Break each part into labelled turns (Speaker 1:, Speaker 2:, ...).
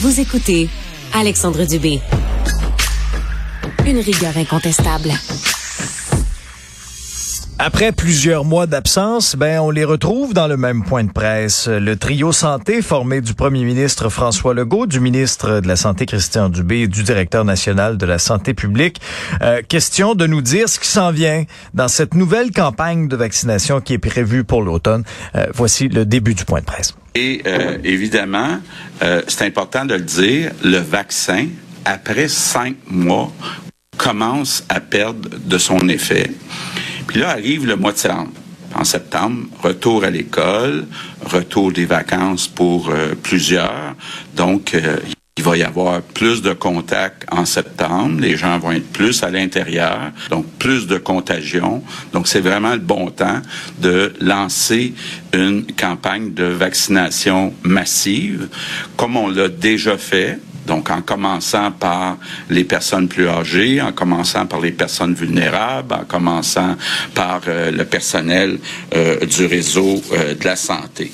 Speaker 1: Vous écoutez Alexandre Dubé. Une rigueur incontestable.
Speaker 2: Après plusieurs mois d'absence, ben on les retrouve dans le même point de presse. Le trio santé formé du premier ministre François Legault, du ministre de la Santé Christian Dubé et du directeur national de la santé publique. Euh, question de nous dire ce qui s'en vient dans cette nouvelle campagne de vaccination qui est prévue pour l'automne. Euh, voici le début du point de presse.
Speaker 3: Et euh, évidemment, euh, c'est important de le dire, le vaccin, après cinq mois, commence à perdre de son effet. Puis là arrive le mois de septembre. En septembre, retour à l'école, retour des vacances pour euh, plusieurs. Donc, euh, il va y avoir plus de contacts en septembre. Les gens vont être plus à l'intérieur, donc plus de contagion. Donc, c'est vraiment le bon temps de lancer une campagne de vaccination massive, comme on l'a déjà fait donc, en commençant par les personnes plus âgées, en commençant par les personnes vulnérables, en commençant par euh, le personnel euh, du réseau euh, de la santé.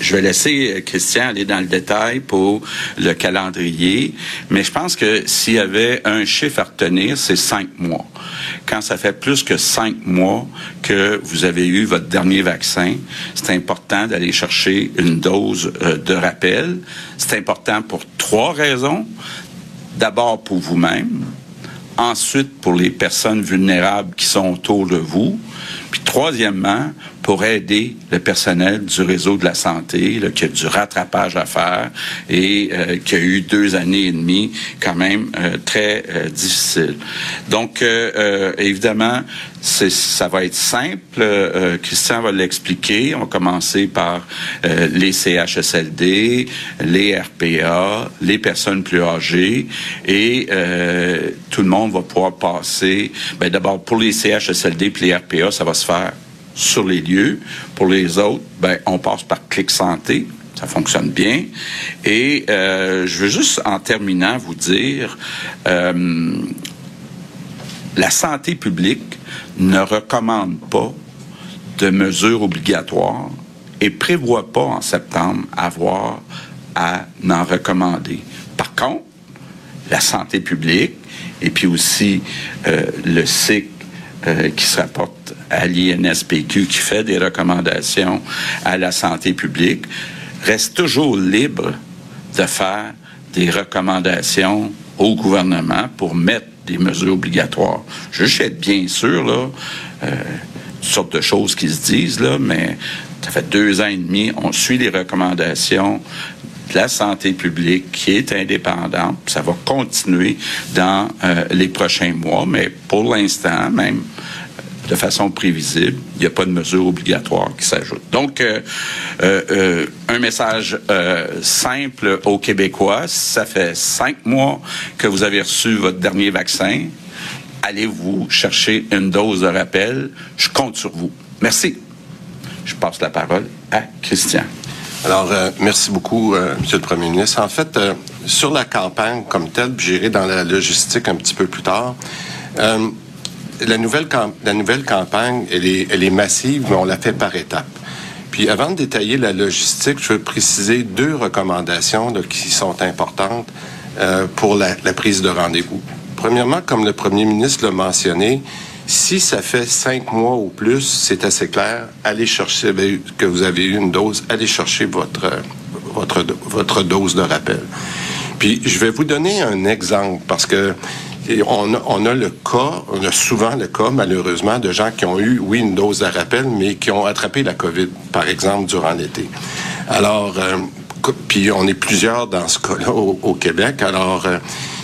Speaker 3: Je vais laisser Christian aller dans le détail pour le calendrier, mais je pense que s'il y avait un chiffre à retenir, c'est cinq mois. Quand ça fait plus que cinq mois que vous avez eu votre dernier vaccin, c'est important d'aller chercher une dose de rappel. C'est important pour trois raisons. D'abord pour vous-même, ensuite pour les personnes vulnérables qui sont autour de vous, puis troisièmement, pour aider le personnel du réseau de la santé qui a du rattrapage à faire et euh, qui a eu deux années et demie quand même euh, très euh, difficiles. Donc, évidemment, ça va être simple. Christian va l'expliquer. On va commencer par les CHSLD, les RPA, les personnes plus âgées et tout le monde va pouvoir passer. Ben, D'abord, pour les CHSLD et les RPA, ça va se faire sur les lieux. Pour les autres, ben, on passe par Clic Santé. Ça fonctionne bien. Et euh, je veux juste, en terminant, vous dire, euh, la santé publique ne recommande pas de mesures obligatoires et prévoit pas en septembre avoir à en recommander. Par contre, la santé publique et puis aussi euh, le cycle euh, qui se rapporte à l'INSPQ, qui fait des recommandations à la santé publique, reste toujours libre de faire des recommandations au gouvernement pour mettre des mesures obligatoires. Je sais bien sûr, là, euh, de choses qui se disent, là, mais ça fait deux ans et demi, on suit les recommandations la santé publique qui est indépendante. Ça va continuer dans euh, les prochains mois, mais pour l'instant, même de façon prévisible, il n'y a pas de mesure obligatoire qui s'ajoute. Donc, euh, euh, un message simple aux Québécois, ça fait cinq mois que vous avez reçu votre dernier vaccin, allez vous chercher une dose de rappel? Je compte sur vous. Merci. Je passe la parole à Christian.
Speaker 4: Alors, euh, merci beaucoup, euh, Monsieur le Premier ministre. En fait, euh, sur la campagne comme telle, j'irai dans la logistique un petit peu plus tard. la, nouvelle la nouvelle campagne, elle est, massive, mais on la fait par étapes. Puis avant de détailler la logistique, je veux préciser deux recommandations qui sont importantes pour la prise de rendez-vous. Premièrement, comme le Premier ministre l'a mentionné, si ça fait cinq mois ou plus, c'est assez clair. Allez chercher que vous avez eu une dose. Allez chercher votre votre votre dose de rappel. Puis je vais vous donner un exemple parce que on a, on a, le cas, on a souvent le cas, malheureusement, de gens qui ont eu, oui, une dose de rappel, mais qui ont attrapé la COVID, par exemple, durant l'été. Alors, euh, puis on est plusieurs dans ce cas-là au, Québec. Alors, euh,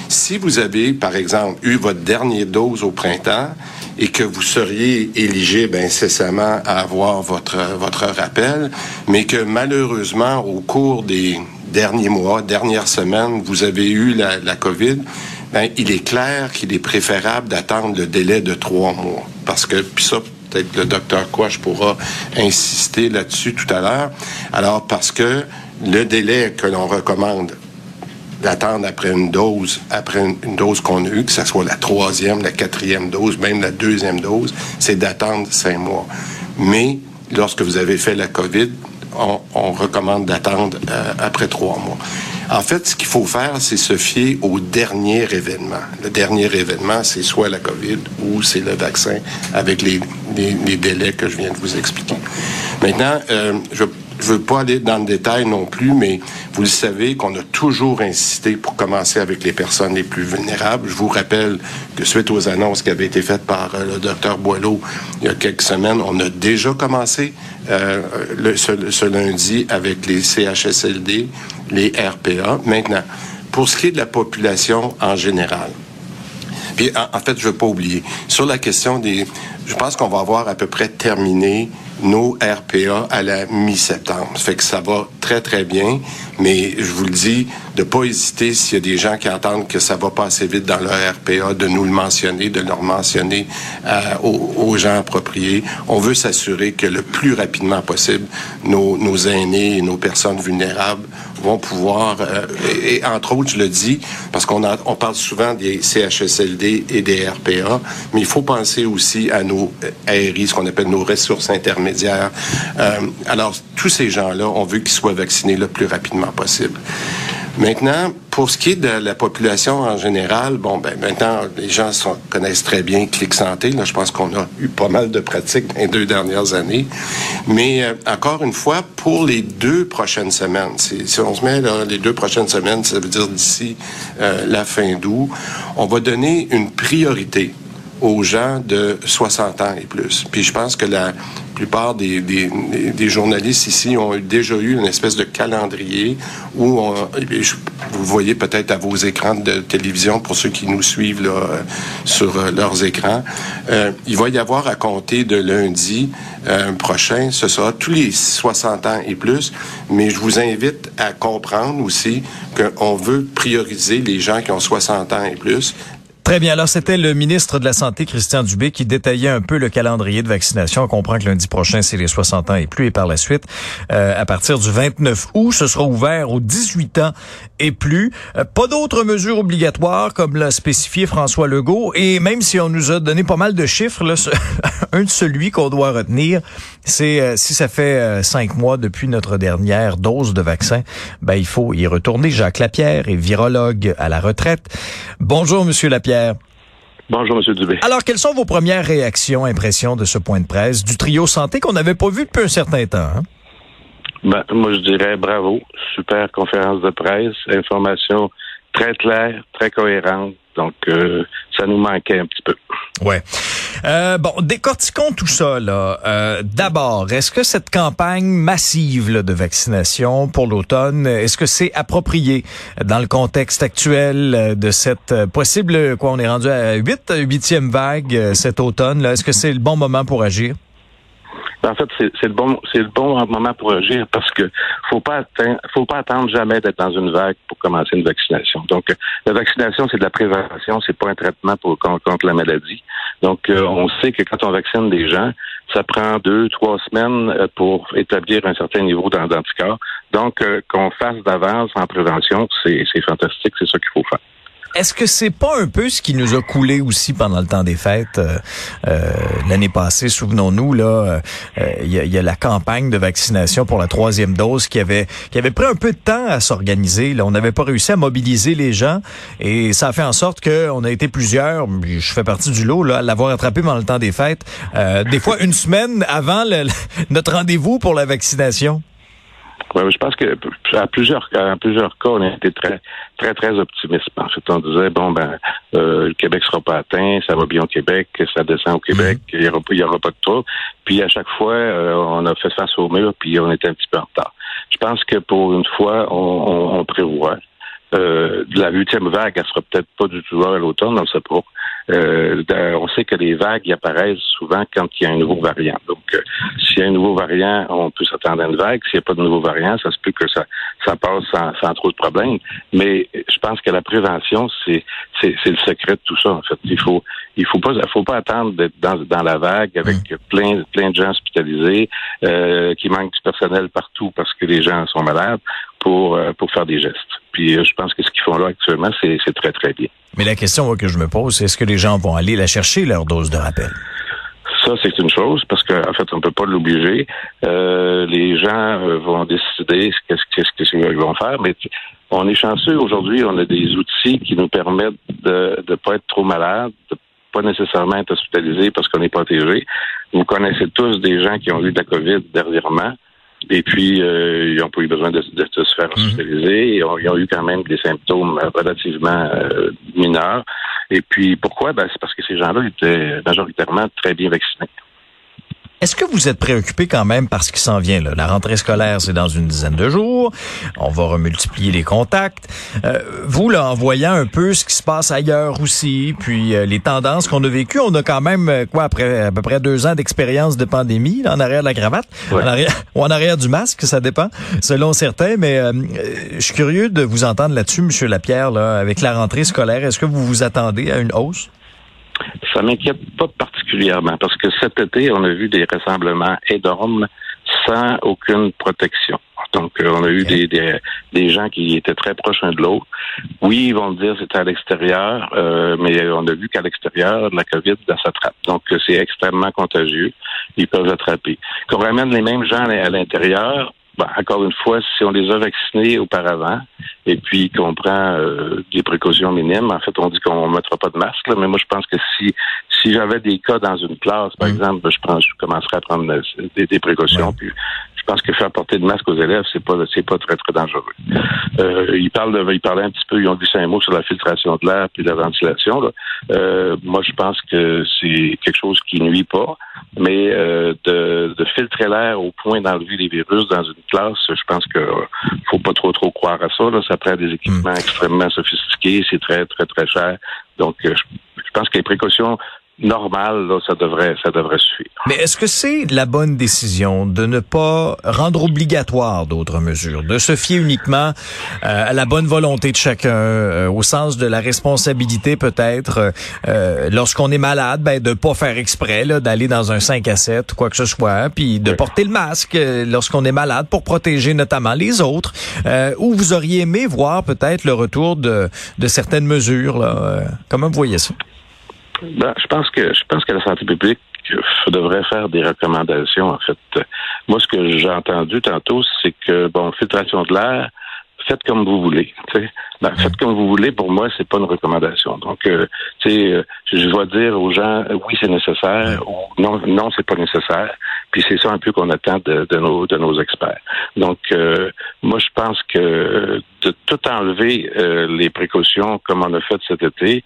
Speaker 4: si vous avez, par exemple, eu votre dernière dose au printemps, et que vous seriez éligible incessamment à avoir votre, votre rappel, mais que malheureusement, au cours des derniers mois, dernières semaines, vous avez eu la, COVID, ben, il est clair qu'il est préférable d'attendre le délai de trois mois. Parce que, puis ça, peut-être le docteur Quash pourra insister là-dessus tout à l'heure. Alors, parce que le délai que l'on recommande d'attendre après une dose, après une, dose qu'on a eue, que ce soit la troisième, la quatrième dose, même la deuxième dose, c'est d'attendre cinq mois. Mais lorsque vous avez fait la COVID, on, recommande d'attendre euh, après trois mois. En fait, ce qu'il faut faire, c'est se fier au dernier événement. Le dernier événement, c'est soit la COVID ou c'est le vaccin avec les, délais que je viens de vous expliquer. Maintenant, euh, je je veux pas aller dans le détail non plus, mais vous le savez qu'on a toujours insisté pour commencer avec les personnes les plus vulnérables. Je vous rappelle que suite aux annonces qui avaient été faites par euh, le docteur Boileau il y a quelques semaines, on a déjà commencé euh, ce, lundi avec les CHSLD, les RPA. Maintenant, pour ce qui est de la population en général, puis en, en fait, je veux pas oublier, sur la question des... Je pense qu'on va avoir à peu près terminé nos RPA à la mi-septembre. Ça fait que ça va très, très bien, mais je vous le dis, de pas hésiter s'il y a des gens qui entendent que ça va pas assez vite dans leur RPA, de nous le mentionner, de leur mentionner euh, aux, gens appropriés. On veut s'assurer que le plus rapidement possible, nos, nos aînés et nos personnes vulnérables vont pouvoir, euh, et, entre autres, je le dis, parce qu'on on parle souvent des CHSLD et des RPA, mais il faut penser aussi à nos ARI, ce qu'on appelle nos ressources intermédiaires. Euh, alors, tous ces gens-là, on veut qu'ils soient vaccinés le plus rapidement possible. Maintenant, pour ce qui est de la population en général, bon, ben maintenant, les gens connaissent très bien Clic Santé. Je pense qu'on a eu pas mal de pratiques dans les deux dernières années. Mais euh, encore une fois, pour les deux prochaines semaines, si on se met là, les deux prochaines semaines, ça veut dire d'ici euh, la fin d'août, on va donner une priorité aux gens de 60 ans et plus. Puis je pense que la plupart des, des, journalistes ici ont déjà eu une espèce de calendrier où on, vous voyez peut-être à vos écrans de télévision pour ceux qui nous suivent là, sur euh, leurs écrans. Euh, il va y avoir à compter de lundi euh, prochain, ce sera tous les 60 ans et plus, mais je vous invite à comprendre aussi qu'on veut prioriser les gens qui ont 60 ans et plus
Speaker 2: Très bien. Alors, c'était le ministre de la Santé, Christian Dubé, qui détaillait un peu le calendrier de vaccination. On comprend que lundi prochain, c'est les 60 ans et plus. Et par la suite, euh, à partir du 29 août, ce sera ouvert aux 18 ans et plus. Euh, pas d'autres mesures obligatoires, comme l'a spécifié François Legault. Et même si on nous a donné pas mal de chiffres, là, un de celui qu'on doit retenir, c'est euh, si ça fait cinq mois depuis notre dernière dose de vaccin, ben, il faut y retourner. Jacques Lapierre est virologue à la retraite. Bonjour, Monsieur Lapierre.
Speaker 5: Bonjour, M. Dubé.
Speaker 2: Alors, quelles sont vos premières réactions, impressions de ce point de presse du trio santé qu'on n'avait pas vu depuis un certain temps? Hein?
Speaker 5: Ben, moi, je dirais bravo. Super conférence de presse, information très claire, très cohérente. Donc, euh, ça nous manquait un petit peu.
Speaker 2: Ouais. Euh, bon, décortiquons tout ça. Là. Euh, D'abord, est-ce que cette campagne massive là, de vaccination pour l'automne, est-ce que c'est approprié dans le contexte actuel euh, de cette euh, possible, quoi, on est rendu à 8, huitième vague cet automne. Est-ce que c'est le bon moment pour agir?
Speaker 5: En fait, c'est le bon, c'est le bon moment pour agir parce que faut pas atteindre, faut pas attendre jamais d'être dans une vague pour commencer une vaccination. Donc, la vaccination, c'est de la prévention, c'est pas un traitement pour contre la maladie. Donc, euh, on sait que quand on vaccine des gens, ça prend deux, trois semaines euh, pour établir un certain niveau d'anticorps. Donc, euh, qu'on fasse d'avance en prévention, c'est fantastique, c'est ça qu'il faut faire.
Speaker 2: Est-ce que c'est pas un peu ce qui nous a coulé aussi pendant le temps des fêtes? Euh, euh l'année passée Souvenons-nous là, euh, il y, a, la campagne de vaccination pour la troisième dose qui avait qui avait pris un peu de temps à s'organiser. Là, on n'avait pas réussi à mobiliser les gens et ça a fait en sorte qu'on a été plusieurs. Je fais partie du lot là, à l'avoir attrapé pendant le temps des fêtes. Des fois une semaine avant notre rendez-vous pour la vaccination.
Speaker 5: Ouais, je pense que à plusieurs, à plusieurs cas, on a été très, très, très optimiste. En fait, on disait bon ben, euh, le Québec sera pas atteint, ça va bien au Québec, ça descend au Québec, mhm. il n'y aura, y aura pas de trouble. Puis à chaque fois, euh, on a fait face au mur, puis on était un petit peu en retard. Je pense que pour une fois, on, on, prévoit. Euh, la huitième vague, elle sera peut-être pas du tout à l'automne, on ne sait pas. Euh, on sait que les vagues apparaissent souvent quand il y a un nouveau variant. Donc, euh, s'il y a un nouveau variant, on peut s'attendre à une vague. S'il n'y a pas de nouveau variant, ça se peut que ça, ça passe sans, sans trop de problèmes. Mais je pense que la prévention, c'est, c'est, le secret de tout ça. En fait, il faut, il faut pas, faut pas attendre d'être dans, dans la vague avec mmh. plein, plein de gens hospitalisés, euh, qui manquent du personnel partout parce que les gens sont malades pour, euh, pour faire des gestes. Puis euh, je pense que ce qu'ils font là actuellement, c'est très, très bien.
Speaker 2: Mais la question que je me pose, c'est est-ce que les gens vont aller la chercher, leur dose de rappel?
Speaker 5: Ça, c'est une chose, parce qu'en en fait, on ne peut pas l'obliger. Euh, les gens vont décider ce qu'ils vont faire, mais on est chanceux aujourd'hui, on a des outils qui nous permettent de ne pas être trop malade, de pas nécessairement être hospitalisé parce qu'on est protégé. Vous connaissez tous des gens qui ont eu de la COVID dernièrement. Et puis, euh, ils n'ont pas eu besoin de, se faire mhm. hospitaliser. Ils, ont, eu quand même des symptômes relativement euh, mineurs. Et puis, pourquoi? Ben, c'est parce que ces gens-là étaient majoritairement très bien vaccinés.
Speaker 2: Est-ce que vous êtes préoccupé quand même par ce qui s'en vient? Là? La rentrée scolaire, c'est dans une dizaine de jours. On va remultiplier les contacts. Euh, vous, là, en voyant un peu ce qui se passe ailleurs aussi, puis euh, les tendances qu'on a vécues, on a quand même, euh, quoi, après à peu près deux ans d'expérience de pandémie, en arrière de la cravate, en arrière, ou en arrière du masque, ça dépend, selon certains. Mais je suis curieux de vous entendre là-dessus, Monsieur Lapierre, là, avec la rentrée scolaire. Est-ce que vous vous attendez à une hausse?
Speaker 5: Ça m'inquiète pas particulièrement parce que cet été, on a vu des rassemblements énormes sans aucune protection. Donc, euh, on a eu des, des, gens qui étaient très proches l'un de l'autre. Oui, ils vont dire c'était à l'extérieur, euh, mais on a vu qu'à l'extérieur, la COVID, s'attrape. Donc, c'est extrêmement contagieux. Ils peuvent attraper. Qu'on ramène les mêmes gens à l'intérieur, ben, encore une fois, si on les a vaccinés auparavant et puis qu'on prend euh, des précautions minimes, en fait, on dit qu'on ne mettra pas de masque. mais moi, je pense que si si j'avais des cas dans une classe, par mm. exemple, je pense, je commencerais à prendre des, précautions. Puis je pense que faire porter de masque aux élèves, c'est pas c'est pas très très dangereux. Euh, ils parlent de, ils parlaient un petit peu, ils ont dit cinq mots sur la filtration de l'air puis la ventilation. Là. Euh, moi, je pense que c'est quelque chose qui nuit pas, mais euh, de, de filtrer l'air au point d'enlever les virus dans une classe, je pense que faut pas trop trop croire à ça. Là. Ça prend des équipements mm. extrêmement sophistiqués, c'est très très très cher. Donc, je, je pense que les précautions normal, là, ça devrait, ça devrait suffire.
Speaker 2: Mais est-ce que c'est la bonne décision de ne pas rendre obligatoire d'autres mesures, de se fier uniquement euh, à la bonne volonté de chacun, euh, au sens de la responsabilité peut-être, euh, lorsqu'on est malade, ben de pas faire exprès d'aller dans un 5 à 7 quoi que ce soit, puis de porter le masque lorsqu'on est malade pour protéger notamment les autres. ou vous auriez aimé voir peut-être le retour de, de certaines mesures là. comment vous voyez ça?
Speaker 5: Ben, je pense que je pense que la santé publique devrait faire des recommandations. En fait, moi, ce que j'ai entendu tantôt, c'est que bon, filtration de l'air, faites comme vous voulez. Ben, faites comme vous voulez. Pour moi, c'est pas une recommandation. Donc, euh, euh, je dois dire aux gens, oui, c'est nécessaire, ou non, non, c'est pas nécessaire. Puis c'est ça un peu qu'on attend de, de, nos de nos experts. Donc, euh, moi, je pense que de tout enlever euh, les précautions comme on a fait cet été,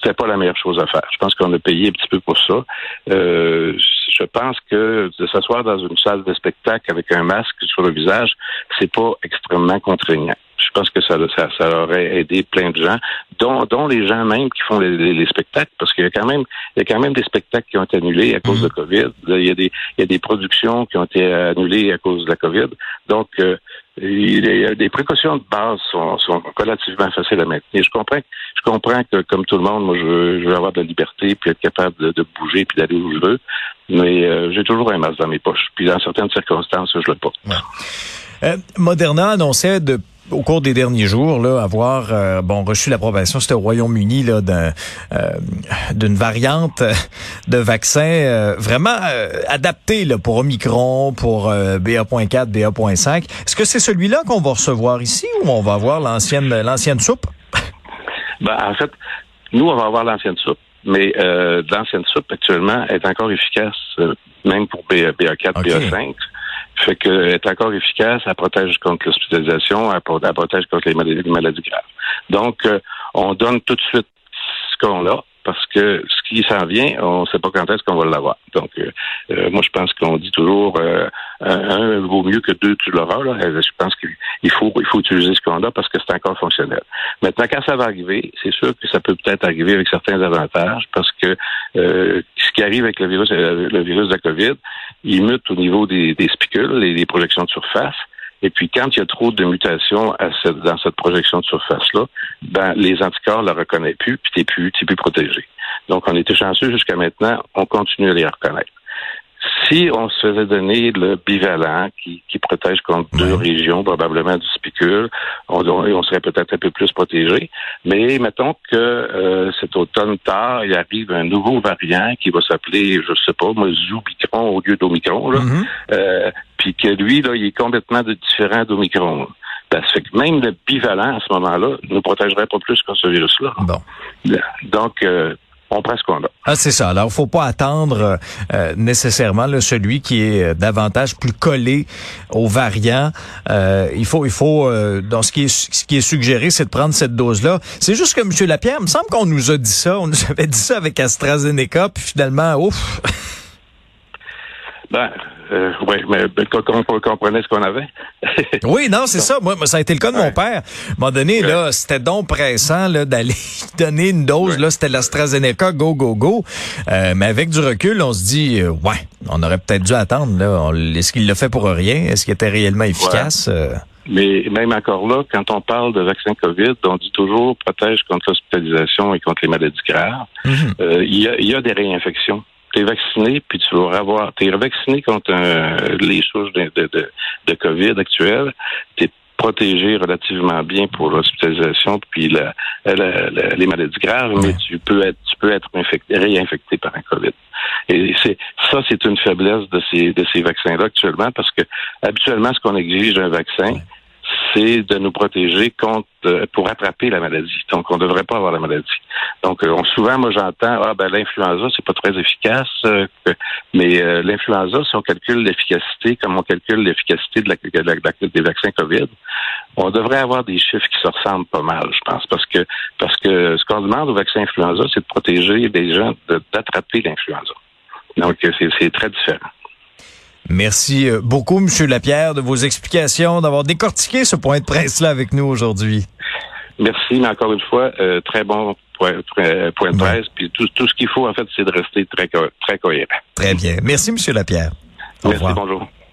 Speaker 5: c'était pas la meilleure chose à faire. Je pense qu'on a payé un petit peu pour ça. Euh, je pense que de s'asseoir dans une salle de spectacle avec un masque sur le visage, c'est pas extrêmement contraignant. Je pense que ça, ça, aurait aidé plein de gens, dont, dont les gens même qui font les, spectacles, parce qu'il y a quand même, il y a quand même des spectacles qui ont été annulés à cause de mhm. COVID. Il y a des, il y a des productions qui ont été annulées à cause de la COVID. Donc, euh, des précautions de base sont, sont, relativement faciles à maintenir. Je comprends, je comprends que, comme tout le monde, moi, je veux, avoir de la liberté, puis être capable de, bouger, puis d'aller où je veux. Mais euh, j'ai toujours un masque dans mes poches. Puis dans certaines circonstances, je le pas.
Speaker 2: Euh, Moderna annonçait de au cours des derniers jours, là, avoir euh, bon reçu l'approbation, c'était au Royaume-Uni là euh, d'une variante de vaccin euh, vraiment adapté là pour Omicron, pour BA.4, BA.5. Est-ce que c'est celui-là qu'on va recevoir ici ou on va avoir l'ancienne l'ancienne soupe?
Speaker 5: Ben en fait, nous on va avoir l'ancienne soupe, mais l'ancienne soupe actuellement est encore efficace même pour BA, 4 BA5. Fait qu'elle est encore efficace, elle protège contre l'hospitalisation, elle, protège contre les maladies, graves. Donc, euh, on donne tout de suite ce qu'on a, parce que ce qui s'en vient, on ne sait pas quand est-ce qu'on va l'avoir. Donc, euh, euh, moi, je pense qu'on dit toujours euh, un, vaut mieux que deux, tu l'auras. Là. Je pense qu'il faut, il faut utiliser ce qu'on a parce que c'est encore fonctionnel. Maintenant, quand ça va arriver, c'est sûr que ça peut peut-être arriver avec certains avantages parce que ce qui arrive avec le virus, le virus de la COVID, il mute au niveau des, des spicules et des projections de surface. Et puis, quand il y a trop de mutations dans cette projection de surface-là, ben, les anticorps ne la reconnaissent plus, puis tu n'es plus, plus protégé. Donc, on était chanceux jusqu'à maintenant, on continue à les reconnaître. Si on se faisait donner le bivalent qui, qui protège contre deux régions, probablement du spicule, on, on serait peut-être un peu plus protégé. Mais mettons que euh, cet automne tard, il arrive un nouveau variant qui va s'appeler, je sais pas, moi, Zoubicron au lieu d'Omicron, là, mm-hmm. euh, puis que lui, là, il est complètement différent d'Omicron. Ben, ça fait que même le bivalent, à ce moment-là, ne nous protégerait pas plus que ce virus-là.
Speaker 2: Bon.
Speaker 5: Donc, euh, on prend ce qu'on a.
Speaker 2: Ah, c'est ça. Alors, faut pas attendre euh, nécessairement celui qui est euh, davantage plus collé aux variants. Euh, il faut, il faut, dans ce qui est, ce qui est suggéré, c'est de prendre cette dose-là. C'est juste que M. Lapierre, il me semble qu'on nous a dit ça. On nous avait dit ça avec AstraZeneca, puis finalement, ouf.
Speaker 5: Ben, euh, oui, mais qu'on comprenait ce qu'on avait.
Speaker 2: oui, non, c'est ça. Moi, ça a été le cas de mon père. À un moment donné, là, c'était donc pressant là, d'aller donner une dose. Là, c'était l'AstraZeneca, go, go, go. Euh, mais avec du recul, on se dit, euh, ouais, on aurait peut-être dû attendre. Là. Est-ce qu'il l'a fait pour rien? Est-ce qu'il était réellement efficace? Euh?
Speaker 5: Mais même encore là, quand on parle de vaccin COVID, on dit toujours protège contre l'hospitalisation et contre les maladies graves. Mhm. Il y, a, y a des réinfections t'es vacciné, puis tu vas avoir, t'es vacciné contre euh, les souches de, de, de, COVID actuelles, t'es protégé relativement bien pour l'hospitalisation puis la, les maladies graves, mais tu peux être tu peux être infecté, réinfecté par un COVID. Et c'est ça, c'est une faiblesse de ces de ces vaccins-là actuellement parce que habituellement, ce qu'on exige d'un vaccin, de nous protéger contre euh, pour attraper la maladie. Donc, on ne devrait pas avoir la maladie. Donc, euh, souvent, moi, j'entends ah ben l'influenza, c'est pas très efficace, euh, mais l'influenza, si on calcule l'efficacité, comme on calcule l'efficacité des vaccins COVID, on devrait avoir des chiffres qui se ressemblent pas mal, je pense, parce que parce que ce qu'on demande au vaccin influenza, c'est de protéger les gens d'attraper l'influenza. Donc, c'est très différent.
Speaker 2: Merci euh, beaucoup, Monsieur Lapierre, de vos explications, d'avoir décortiqué ce point de presse-là avec nous aujourd'hui.
Speaker 5: Merci, mais encore une fois, euh, très bon point, point de presse. Puis tout, tout ce qu'il faut, en fait, c'est de rester très, très cohérent.
Speaker 2: Très bien. Merci, Monsieur Lapierre.
Speaker 5: Au Merci, bonjour.